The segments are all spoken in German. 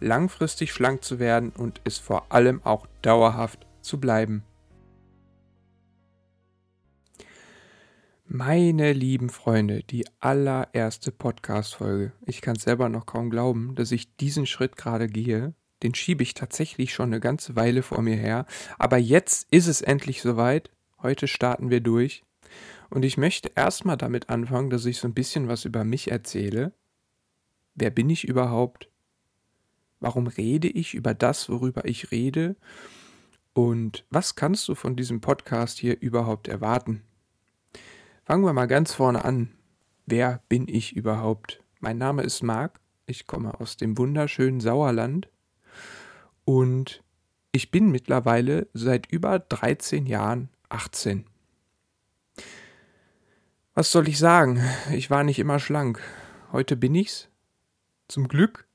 langfristig schlank zu werden und es vor allem auch dauerhaft zu bleiben. Meine lieben Freunde, die allererste Podcast-Folge. Ich kann es selber noch kaum glauben, dass ich diesen Schritt gerade gehe. Den schiebe ich tatsächlich schon eine ganze Weile vor mir her. Aber jetzt ist es endlich soweit. Heute starten wir durch. Und ich möchte erstmal damit anfangen, dass ich so ein bisschen was über mich erzähle. Wer bin ich überhaupt? Warum rede ich über das, worüber ich rede? Und was kannst du von diesem Podcast hier überhaupt erwarten? Fangen wir mal ganz vorne an. Wer bin ich überhaupt? Mein Name ist Marc, ich komme aus dem wunderschönen Sauerland und ich bin mittlerweile seit über 13 Jahren 18. Was soll ich sagen? Ich war nicht immer schlank. Heute bin ich's. Zum Glück.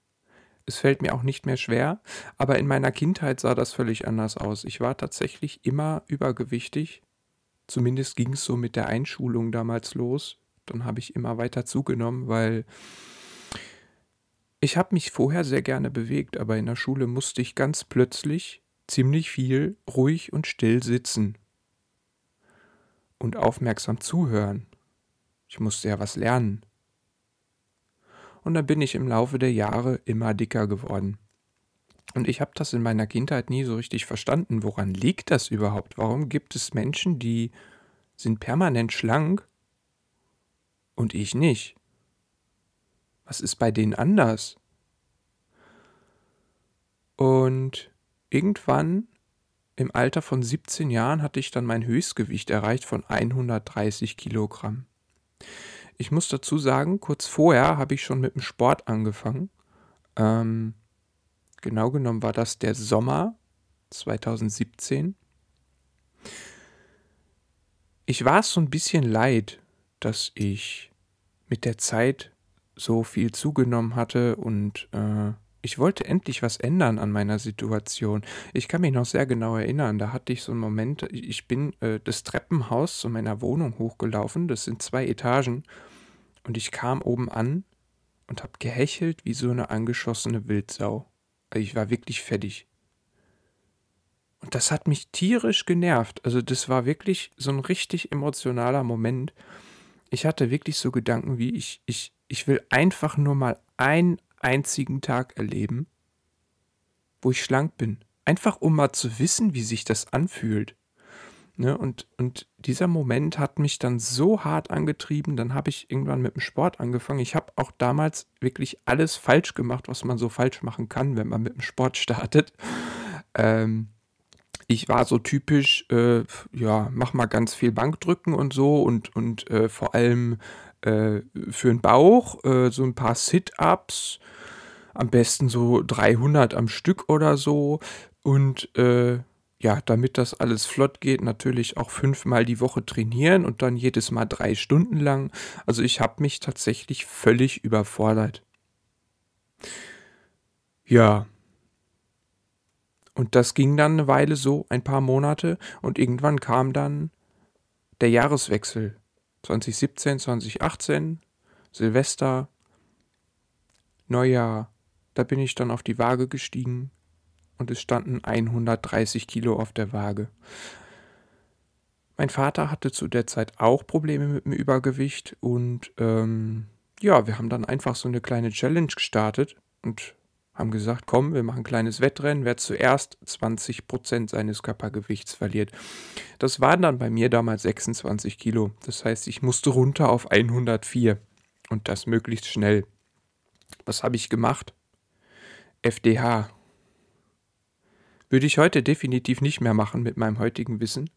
Es fällt mir auch nicht mehr schwer, aber in meiner Kindheit sah das völlig anders aus. Ich war tatsächlich immer übergewichtig. Zumindest ging es so mit der Einschulung damals los. Dann habe ich immer weiter zugenommen, weil ich habe mich vorher sehr gerne bewegt, aber in der Schule musste ich ganz plötzlich ziemlich viel ruhig und still sitzen und aufmerksam zuhören. Ich musste ja was lernen. Und dann bin ich im Laufe der Jahre immer dicker geworden. Und ich habe das in meiner Kindheit nie so richtig verstanden. Woran liegt das überhaupt? Warum gibt es Menschen, die sind permanent schlank und ich nicht? Was ist bei denen anders? Und irgendwann im Alter von 17 Jahren hatte ich dann mein Höchstgewicht erreicht von 130 Kilogramm. Ich muss dazu sagen, kurz vorher habe ich schon mit dem Sport angefangen. Ähm, genau genommen war das der Sommer 2017. Ich war es so ein bisschen leid, dass ich mit der Zeit so viel zugenommen hatte und äh, ich wollte endlich was ändern an meiner Situation. Ich kann mich noch sehr genau erinnern, da hatte ich so einen Moment, ich bin äh, das Treppenhaus zu meiner Wohnung hochgelaufen, das sind zwei Etagen, und ich kam oben an und habe gehechelt wie so eine angeschossene Wildsau. Also ich war wirklich fertig. Und das hat mich tierisch genervt. Also das war wirklich so ein richtig emotionaler Moment. Ich hatte wirklich so Gedanken wie, ich, ich, ich will einfach nur mal ein einzigen Tag erleben, wo ich schlank bin. Einfach um mal zu wissen, wie sich das anfühlt. Ne? Und, und dieser Moment hat mich dann so hart angetrieben, dann habe ich irgendwann mit dem Sport angefangen. Ich habe auch damals wirklich alles falsch gemacht, was man so falsch machen kann, wenn man mit dem Sport startet. Ähm, ich war so typisch, äh, ja, mach mal ganz viel Bankdrücken und so und, und äh, vor allem äh, für den Bauch äh, so ein paar Sit-Ups, am besten so 300 am Stück oder so und äh, ja, damit das alles flott geht, natürlich auch fünfmal die Woche trainieren und dann jedes Mal drei Stunden lang. Also ich habe mich tatsächlich völlig überfordert. Ja. Und das ging dann eine Weile so, ein paar Monate, und irgendwann kam dann der Jahreswechsel. 2017, 2018, Silvester, Neujahr, da bin ich dann auf die Waage gestiegen und es standen 130 Kilo auf der Waage. Mein Vater hatte zu der Zeit auch Probleme mit dem Übergewicht und ähm, ja, wir haben dann einfach so eine kleine Challenge gestartet und haben gesagt, komm, wir machen ein kleines Wettrennen, wer zuerst 20% seines Körpergewichts verliert. Das waren dann bei mir damals 26 Kilo. Das heißt, ich musste runter auf 104 und das möglichst schnell. Was habe ich gemacht? FDH. Würde ich heute definitiv nicht mehr machen mit meinem heutigen Wissen.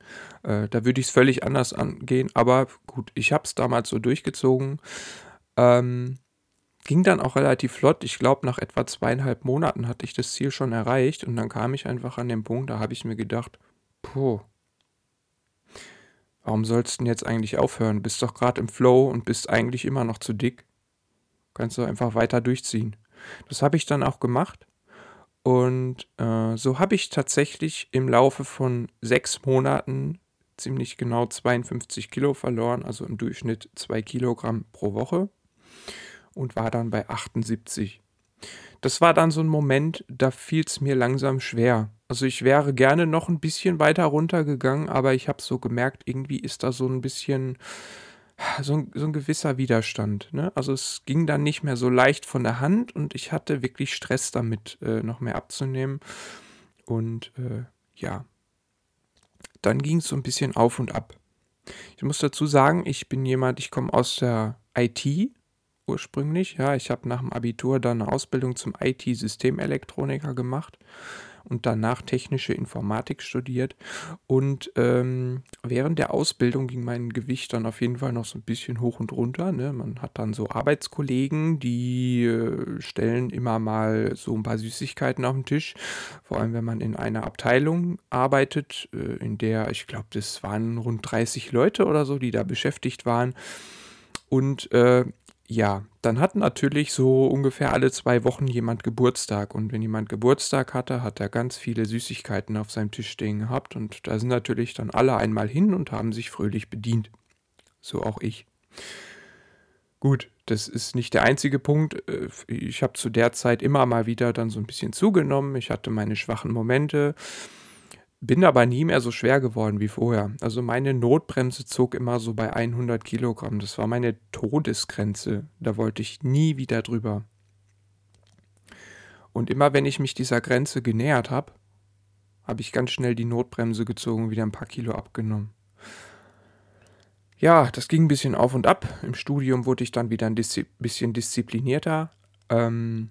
Äh, da würde ich es völlig anders angehen. Aber gut, ich habe es damals so durchgezogen. Ähm, ging dann auch relativ flott. Ich glaube, nach etwa zweieinhalb Monaten hatte ich das Ziel schon erreicht und dann kam ich einfach an den Punkt, da habe ich mir gedacht, puh, warum sollst du denn jetzt eigentlich aufhören? Bist doch gerade im Flow und bist eigentlich immer noch zu dick. Kannst du einfach weiter durchziehen. Das habe ich dann auch gemacht. Und äh, so habe ich tatsächlich im Laufe von sechs Monaten ziemlich genau 52 Kilo verloren, also im Durchschnitt zwei Kilogramm pro Woche und war dann bei 78. Das war dann so ein Moment, da fiel es mir langsam schwer. Also ich wäre gerne noch ein bisschen weiter runtergegangen, aber ich habe so gemerkt, irgendwie ist da so ein bisschen so ein, so ein gewisser Widerstand. Ne? Also es ging dann nicht mehr so leicht von der Hand und ich hatte wirklich Stress damit, äh, noch mehr abzunehmen. Und äh, ja, dann ging es so ein bisschen auf und ab. Ich muss dazu sagen, ich bin jemand, ich komme aus der IT ursprünglich. Ja, ich habe nach dem Abitur dann eine Ausbildung zum IT-Systemelektroniker gemacht und danach technische Informatik studiert. Und ähm, während der Ausbildung ging mein Gewicht dann auf jeden Fall noch so ein bisschen hoch und runter. Ne? Man hat dann so Arbeitskollegen, die äh, stellen immer mal so ein paar Süßigkeiten auf den Tisch. Vor allem, wenn man in einer Abteilung arbeitet, äh, in der, ich glaube, das waren rund 30 Leute oder so, die da beschäftigt waren. Und äh, ja, dann hat natürlich so ungefähr alle zwei Wochen jemand Geburtstag. Und wenn jemand Geburtstag hatte, hat er ganz viele Süßigkeiten auf seinem Tisch stehen gehabt. Und da sind natürlich dann alle einmal hin und haben sich fröhlich bedient. So auch ich. Gut, das ist nicht der einzige Punkt. Äh, ich habe zu der Zeit immer mal wieder dann so ein bisschen zugenommen. Ich hatte meine schwachen Momente. Bin aber nie mehr so schwer geworden wie vorher. Also meine Notbremse zog immer so bei 100 Kilogramm. Das war meine Todesgrenze. Da wollte ich nie wieder drüber. Und immer wenn ich mich dieser Grenze genähert habe, habe ich ganz schnell die Notbremse gezogen und wieder ein paar Kilo abgenommen. Ja, das ging ein bisschen auf und ab. Im Studium wurde ich dann wieder ein bisschen disziplinierter. Ähm,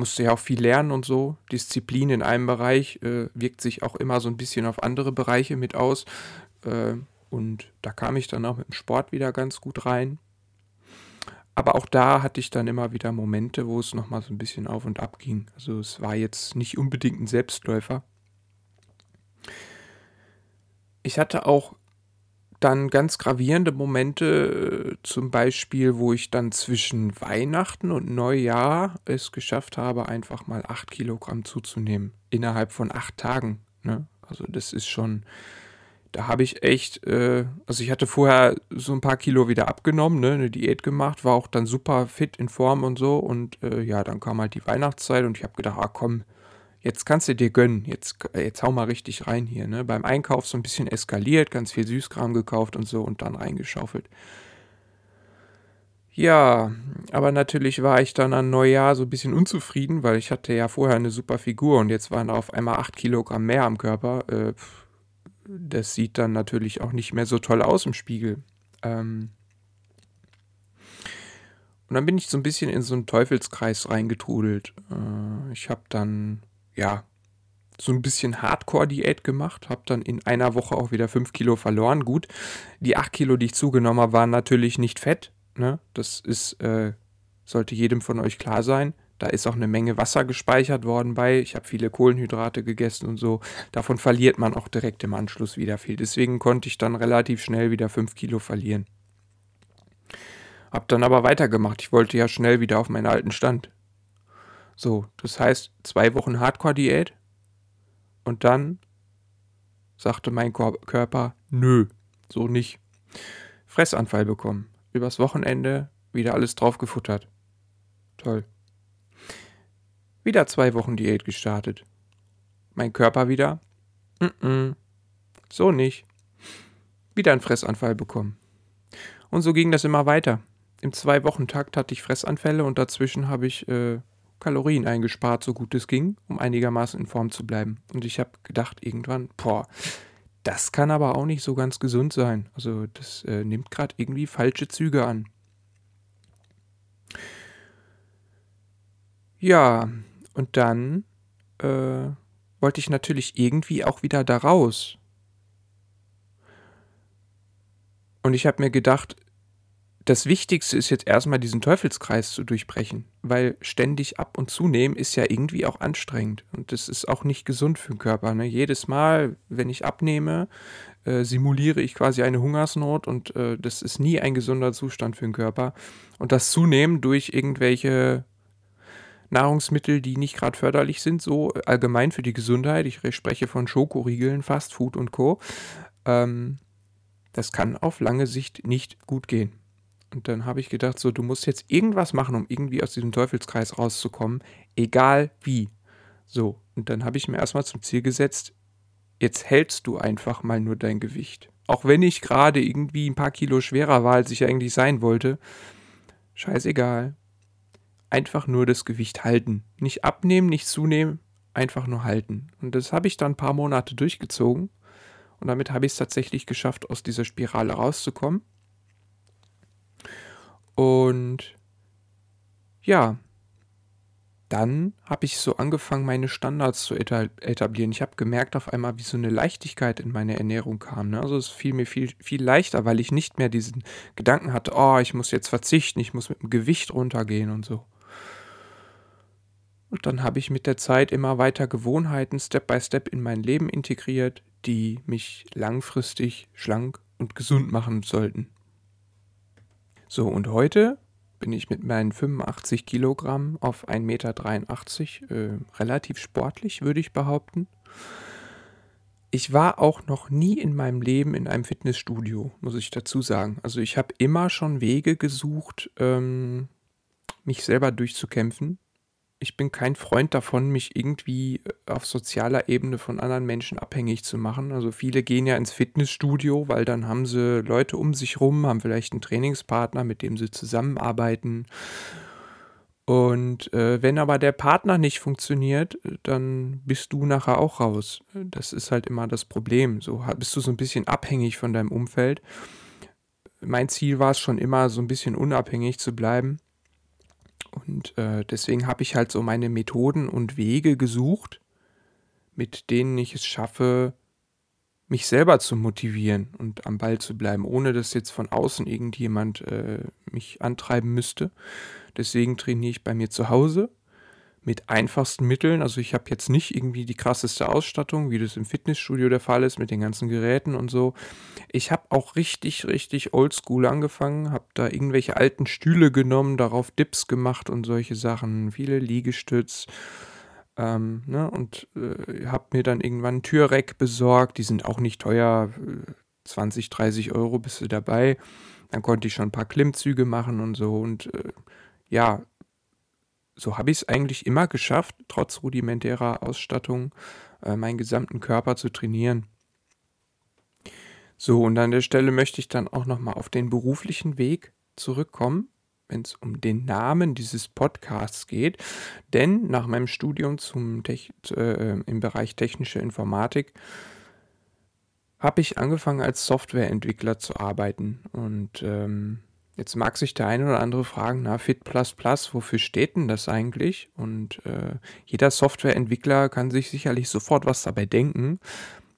musste ja auch viel lernen und so. Disziplin in einem Bereich äh, wirkt sich auch immer so ein bisschen auf andere Bereiche mit aus. Äh, und da kam ich dann auch mit dem Sport wieder ganz gut rein. Aber auch da hatte ich dann immer wieder Momente, wo es nochmal so ein bisschen auf und ab ging. Also es war jetzt nicht unbedingt ein Selbstläufer. Ich hatte auch dann ganz gravierende Momente, äh, zum Beispiel, wo ich dann zwischen Weihnachten und Neujahr es geschafft habe, einfach mal 8 Kilogramm zuzunehmen. Innerhalb von 8 Tagen. Ne? Also das ist schon, da habe ich echt, äh, also ich hatte vorher so ein paar Kilo wieder abgenommen, ne? eine Diät gemacht, war auch dann super fit in Form und so. Und äh, ja, dann kam halt die Weihnachtszeit und ich habe gedacht, ah komm, jetzt kannst du dir gönnen, jetzt, jetzt hau mal richtig rein hier. Ne? Beim Einkauf so ein bisschen eskaliert, ganz viel Süßkram gekauft und so und dann reingeschaufelt. Ja, aber natürlich war ich dann an Neujahr so ein bisschen unzufrieden, weil ich hatte ja vorher eine super Figur und jetzt waren auf einmal 8 Kilogramm mehr am Körper. Äh, das sieht dann natürlich auch nicht mehr so toll aus im Spiegel. Ähm und dann bin ich so ein bisschen in so einen Teufelskreis reingetrudelt. Äh, ich habe dann ja, so ein bisschen Hardcore-Diät gemacht, habe dann in einer Woche auch wieder 5 Kilo verloren. Gut, die 8 Kilo, die ich zugenommen habe, waren natürlich nicht fett. Ne? Das ist, äh, sollte jedem von euch klar sein. Da ist auch eine Menge Wasser gespeichert worden bei. Ich habe viele Kohlenhydrate gegessen und so. Davon verliert man auch direkt im Anschluss wieder viel. Deswegen konnte ich dann relativ schnell wieder 5 Kilo verlieren. Hab dann aber weitergemacht. Ich wollte ja schnell wieder auf meinen alten Stand. So, das heißt, zwei Wochen Hardcore-Diät und dann sagte mein Körper, nö, so nicht. Fressanfall bekommen. Übers Wochenende wieder alles drauf gefuttert. Toll. Wieder zwei Wochen Diät gestartet. Mein Körper wieder, mm -mm, so nicht. Wieder einen Fressanfall bekommen. Und so ging das immer weiter. Im Zwei-Wochen-Takt hatte ich Fressanfälle und dazwischen habe ich äh, Kalorien eingespart, so gut es ging, um einigermaßen in Form zu bleiben. Und ich habe gedacht irgendwann, boah, das kann aber auch nicht so ganz gesund sein. Also das äh, nimmt gerade irgendwie falsche Züge an. Ja, und dann äh, wollte ich natürlich irgendwie auch wieder da raus. Und ich habe mir gedacht, das Wichtigste ist jetzt erstmal diesen Teufelskreis zu durchbrechen, weil ständig ab und zunehmen ist ja irgendwie auch anstrengend und das ist auch nicht gesund für den Körper. Ne? Jedes Mal, wenn ich abnehme, äh, simuliere ich quasi eine Hungersnot und äh, das ist nie ein gesunder Zustand für den Körper. Und das Zunehmen durch irgendwelche Nahrungsmittel, die nicht gerade förderlich sind, so allgemein für die Gesundheit, ich spreche von Schokoriegeln, Fastfood und Co., ähm, das kann auf lange Sicht nicht gut gehen. Und dann habe ich gedacht, so, du musst jetzt irgendwas machen, um irgendwie aus diesem Teufelskreis rauszukommen, egal wie. So, und dann habe ich mir erstmal zum Ziel gesetzt, jetzt hältst du einfach mal nur dein Gewicht. Auch wenn ich gerade irgendwie ein paar Kilo schwerer war, als ich eigentlich sein wollte. Scheißegal. Einfach nur das Gewicht halten. Nicht abnehmen, nicht zunehmen, einfach nur halten. Und das habe ich dann ein paar Monate durchgezogen. Und damit habe ich es tatsächlich geschafft, aus dieser Spirale rauszukommen. Und ja, dann habe ich so angefangen, meine Standards zu etablieren. Ich habe gemerkt auf einmal, wie so eine Leichtigkeit in meine Ernährung kam. Ne? Also es fiel mir viel, viel leichter, weil ich nicht mehr diesen Gedanken hatte, oh, ich muss jetzt verzichten, ich muss mit dem Gewicht runtergehen und so. Und dann habe ich mit der Zeit immer weiter Gewohnheiten Step by Step in mein Leben integriert, die mich langfristig schlank und gesund machen sollten. So, und heute bin ich mit meinen 85 Kilogramm auf 1,83 Meter äh, relativ sportlich, würde ich behaupten. Ich war auch noch nie in meinem Leben in einem Fitnessstudio, muss ich dazu sagen. Also ich habe immer schon Wege gesucht, ähm, mich selber durchzukämpfen ich bin kein Freund davon, mich irgendwie äh, auf sozialer Ebene von anderen Menschen abhängig zu machen. Also viele gehen ja ins Fitnessstudio, weil dann haben sie Leute um sich rum, haben vielleicht einen Trainingspartner, mit dem sie zusammenarbeiten. Und äh, wenn aber der Partner nicht funktioniert, dann bist du nachher auch raus. Das ist halt immer das Problem. So bist du so ein bisschen abhängig von deinem Umfeld. Mein Ziel war es schon immer, so ein bisschen unabhängig zu bleiben. Und äh, deswegen habe ich halt so meine Methoden und Wege gesucht, mit denen ich es schaffe, mich selber zu motivieren und am Ball zu bleiben, ohne dass jetzt von außen irgendjemand äh, mich antreiben müsste. Deswegen trainiere ich bei mir zu Hause mit einfachsten Mitteln. Also ich habe jetzt nicht irgendwie die krasseste Ausstattung, wie das im Fitnessstudio der Fall ist, mit den ganzen Geräten und so. Ich habe auch richtig, richtig oldschool angefangen, habe da irgendwelche alten Stühle genommen, darauf Dips gemacht und solche Sachen, viele Liegestütz. Ähm, ne, und äh, habe mir dann irgendwann ein Türreck besorgt, die sind auch nicht teuer, 20, 30 Euro bist du dabei. Dann konnte ich schon ein paar Klimmzüge machen und so und äh, ja, so habe ich es eigentlich immer geschafft, trotz rudimentärer Ausstattung äh, meinen gesamten Körper zu trainieren. So, und an der Stelle möchte ich dann auch nochmal auf den beruflichen Weg zurückkommen, wenn es um den Namen dieses Podcasts geht. Denn nach meinem Studium zum Tech, äh, im Bereich technische Informatik habe ich angefangen als Softwareentwickler zu arbeiten. Und ähm, Jetzt mag sich der eine oder andere fragen, na, Fit++, wofür steht denn das eigentlich? Und äh, jeder Softwareentwickler kann sich sicherlich sofort was dabei denken,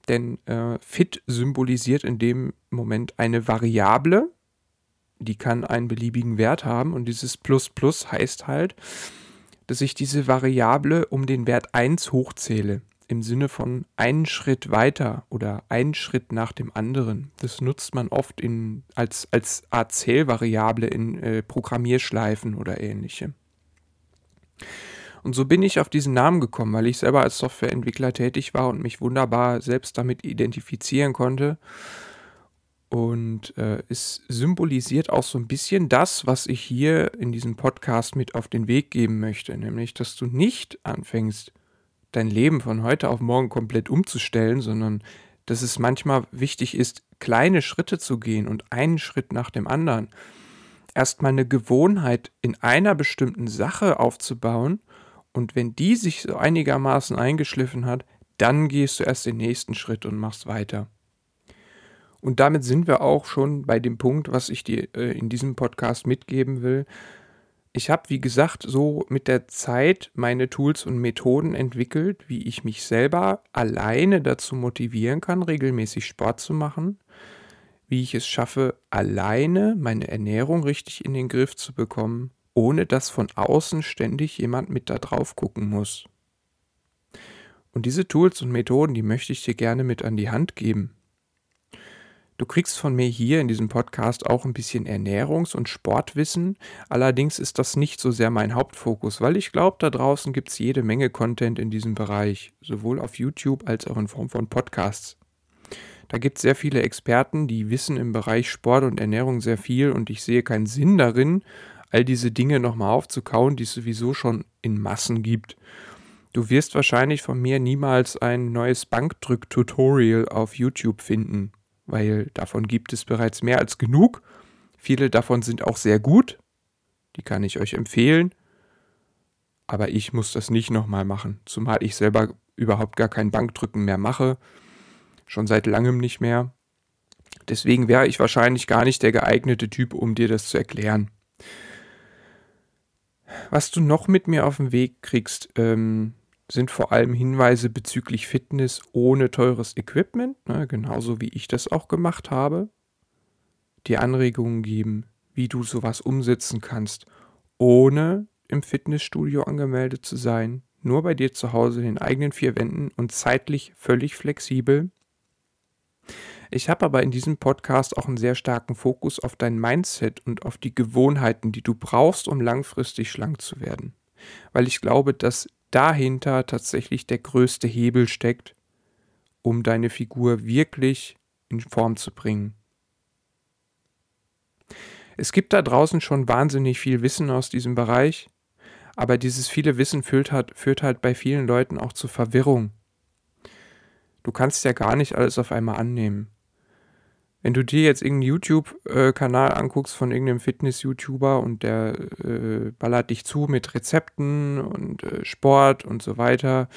denn äh, Fit symbolisiert in dem Moment eine Variable, die kann einen beliebigen Wert haben. Und dieses Plus Plus heißt halt, dass ich diese Variable um den Wert 1 hochzähle im Sinne von einen Schritt weiter oder einen Schritt nach dem anderen. Das nutzt man oft in, als, als Art Zählvariable in äh, Programmierschleifen oder ähnliche. Und so bin ich auf diesen Namen gekommen, weil ich selber als Softwareentwickler tätig war und mich wunderbar selbst damit identifizieren konnte. Und äh, es symbolisiert auch so ein bisschen das, was ich hier in diesem Podcast mit auf den Weg geben möchte, nämlich, dass du nicht anfängst, dein Leben von heute auf morgen komplett umzustellen, sondern dass es manchmal wichtig ist, kleine Schritte zu gehen und einen Schritt nach dem anderen. Erstmal eine Gewohnheit in einer bestimmten Sache aufzubauen und wenn die sich so einigermaßen eingeschliffen hat, dann gehst du erst den nächsten Schritt und machst weiter. Und damit sind wir auch schon bei dem Punkt, was ich dir äh, in diesem Podcast mitgeben will ich habe, wie gesagt, so mit der Zeit meine Tools und Methoden entwickelt, wie ich mich selber alleine dazu motivieren kann, regelmäßig Sport zu machen, wie ich es schaffe, alleine meine Ernährung richtig in den Griff zu bekommen, ohne dass von außen ständig jemand mit da drauf gucken muss. Und diese Tools und Methoden, die möchte ich dir gerne mit an die Hand geben. Du kriegst von mir hier in diesem Podcast auch ein bisschen Ernährungs- und Sportwissen. Allerdings ist das nicht so sehr mein Hauptfokus, weil ich glaube, da draußen gibt es jede Menge Content in diesem Bereich, sowohl auf YouTube als auch in Form von Podcasts. Da gibt es sehr viele Experten, die wissen im Bereich Sport und Ernährung sehr viel und ich sehe keinen Sinn darin, all diese Dinge nochmal aufzukauen, die es sowieso schon in Massen gibt. Du wirst wahrscheinlich von mir niemals ein neues Bankdrück-Tutorial auf YouTube finden weil davon gibt es bereits mehr als genug. Viele davon sind auch sehr gut. Die kann ich euch empfehlen. Aber ich muss das nicht nochmal machen, zumal ich selber überhaupt gar kein Bankdrücken mehr mache. Schon seit langem nicht mehr. Deswegen wäre ich wahrscheinlich gar nicht der geeignete Typ, um dir das zu erklären. Was du noch mit mir auf den Weg kriegst, ähm, sind vor allem Hinweise bezüglich Fitness ohne teures Equipment, ne, genauso wie ich das auch gemacht habe. Die Anregungen geben, wie du sowas umsetzen kannst, ohne im Fitnessstudio angemeldet zu sein, nur bei dir zu Hause in den eigenen vier Wänden und zeitlich völlig flexibel. Ich habe aber in diesem Podcast auch einen sehr starken Fokus auf dein Mindset und auf die Gewohnheiten, die du brauchst, um langfristig schlank zu werden. Weil ich glaube, dass dahinter tatsächlich der größte Hebel steckt, um deine Figur wirklich in Form zu bringen. Es gibt da draußen schon wahnsinnig viel Wissen aus diesem Bereich, aber dieses viele Wissen führt halt, führt halt bei vielen Leuten auch zu Verwirrung. Du kannst ja gar nicht alles auf einmal annehmen. Wenn du dir jetzt irgendeinen YouTube-Kanal anguckst von irgendeinem Fitness-YouTuber und der äh, ballert dich zu mit Rezepten und äh, Sport und so weiter,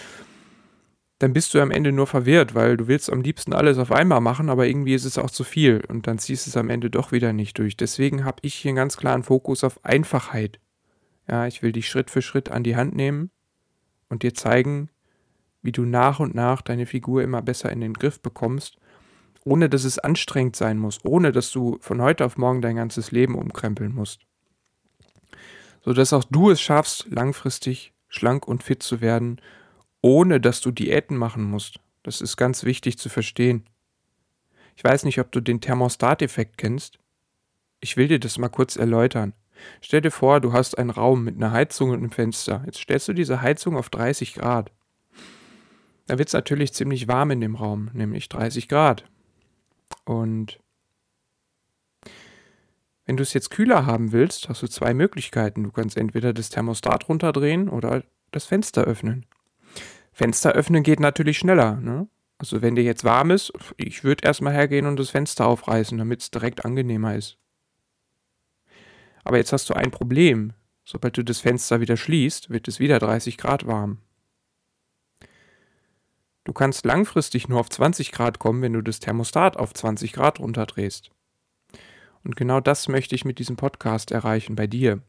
dann bist du am Ende nur verwirrt, weil du willst am liebsten alles auf einmal machen, aber irgendwie ist es auch zu viel und dann ziehst du es am Ende doch wieder nicht durch. Deswegen habe ich hier einen ganz klaren Fokus auf Einfachheit. Ja, ich will dich Schritt für Schritt an die Hand nehmen und dir zeigen, wie du nach und nach deine Figur immer besser in den Griff bekommst ohne dass es anstrengend sein muss, ohne dass du von heute auf morgen dein ganzes Leben umkrempeln musst. Sodass auch du es schaffst, langfristig schlank und fit zu werden, ohne dass du Diäten machen musst. Das ist ganz wichtig zu verstehen. Ich weiß nicht, ob du den Thermostateffekt kennst. Ich will dir das mal kurz erläutern. Stell dir vor, du hast einen Raum mit einer Heizung und einem Fenster. Jetzt stellst du diese Heizung auf 30 Grad. Da wird es natürlich ziemlich warm in dem Raum, nämlich 30 Grad. Und wenn du es jetzt kühler haben willst, hast du zwei Möglichkeiten. Du kannst entweder das Thermostat runterdrehen oder das Fenster öffnen. Fenster öffnen geht natürlich schneller. Ne? Also wenn dir jetzt warm ist, ich würde erstmal hergehen und das Fenster aufreißen, damit es direkt angenehmer ist. Aber jetzt hast du ein Problem. Sobald du das Fenster wieder schließt, wird es wieder 30 Grad warm. Du kannst langfristig nur auf 20 Grad kommen, wenn du das Thermostat auf 20 Grad runterdrehst. Und genau das möchte ich mit diesem Podcast erreichen bei dir.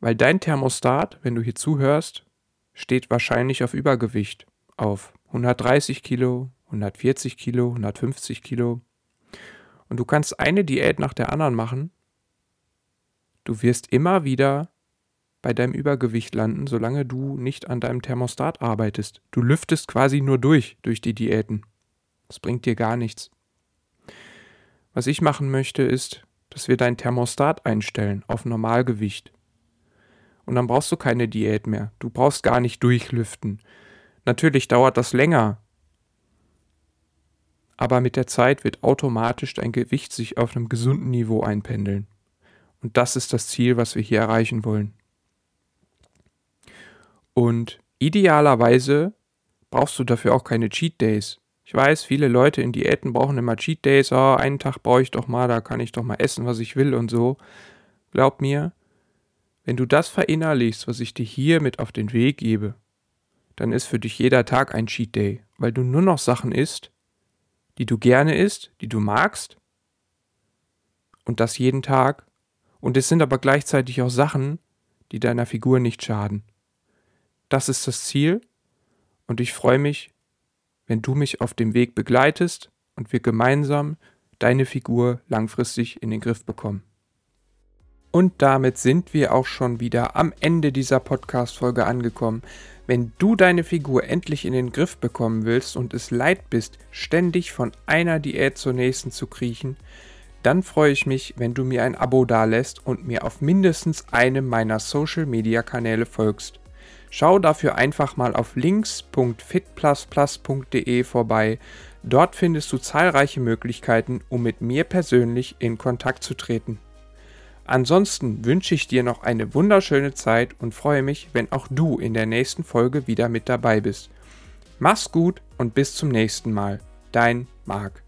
Weil dein Thermostat, wenn du hier zuhörst, steht wahrscheinlich auf Übergewicht, auf 130 Kilo, 140 Kilo, 150 Kilo. Und du kannst eine Diät nach der anderen machen. Du wirst immer wieder bei deinem Übergewicht landen, solange du nicht an deinem Thermostat arbeitest. Du lüftest quasi nur durch, durch die Diäten. Das bringt dir gar nichts. Was ich machen möchte, ist, dass wir dein Thermostat einstellen auf Normalgewicht. Und dann brauchst du keine Diät mehr. Du brauchst gar nicht durchlüften. Natürlich dauert das länger. Aber mit der Zeit wird automatisch dein Gewicht sich auf einem gesunden Niveau einpendeln. Und das ist das Ziel, was wir hier erreichen wollen. Und idealerweise brauchst du dafür auch keine Cheat Days. Ich weiß, viele Leute in Diäten brauchen immer Cheat Days. Oh, einen Tag brauche ich doch mal, da kann ich doch mal essen, was ich will und so. Glaub mir, wenn du das verinnerlichst, was ich dir hier mit auf den Weg gebe, dann ist für dich jeder Tag ein Cheat Day, weil du nur noch Sachen isst, die du gerne isst, die du magst. Und das jeden Tag. Und es sind aber gleichzeitig auch Sachen, die deiner Figur nicht schaden. Das ist das Ziel und ich freue mich, wenn du mich auf dem Weg begleitest und wir gemeinsam deine Figur langfristig in den Griff bekommen. Und damit sind wir auch schon wieder am Ende dieser Podcast-Folge angekommen. Wenn du deine Figur endlich in den Griff bekommen willst und es leid bist, ständig von einer Diät zur nächsten zu kriechen, dann freue ich mich, wenn du mir ein Abo dalässt und mir auf mindestens einem meiner Social-Media-Kanäle folgst. Schau dafür einfach mal auf links.fitplusplus.de vorbei. Dort findest du zahlreiche Möglichkeiten, um mit mir persönlich in Kontakt zu treten. Ansonsten wünsche ich dir noch eine wunderschöne Zeit und freue mich, wenn auch du in der nächsten Folge wieder mit dabei bist. Mach's gut und bis zum nächsten Mal. Dein Marc.